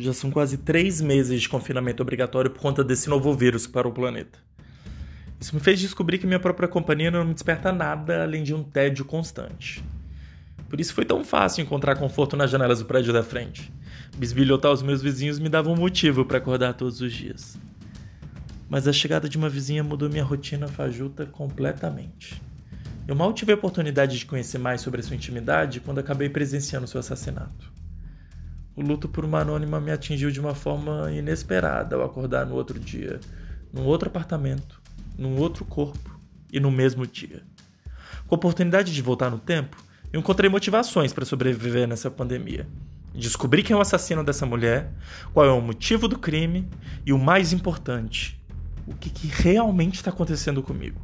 Já são quase três meses de confinamento obrigatório por conta desse novo vírus para o planeta. Isso me fez descobrir que minha própria companhia não me desperta nada além de um tédio constante. Por isso foi tão fácil encontrar conforto nas janelas do prédio da frente. Bisbilhotar os meus vizinhos me dava um motivo para acordar todos os dias. Mas a chegada de uma vizinha mudou minha rotina fajuta completamente. Eu mal tive a oportunidade de conhecer mais sobre a sua intimidade quando acabei presenciando seu assassinato. O luto por uma anônima me atingiu de uma forma inesperada ao acordar no outro dia, num outro apartamento, num outro corpo e no mesmo dia. Com a oportunidade de voltar no tempo, eu encontrei motivações para sobreviver nessa pandemia. Descobri quem é o assassino dessa mulher, qual é o motivo do crime e o mais importante, o que, que realmente está acontecendo comigo.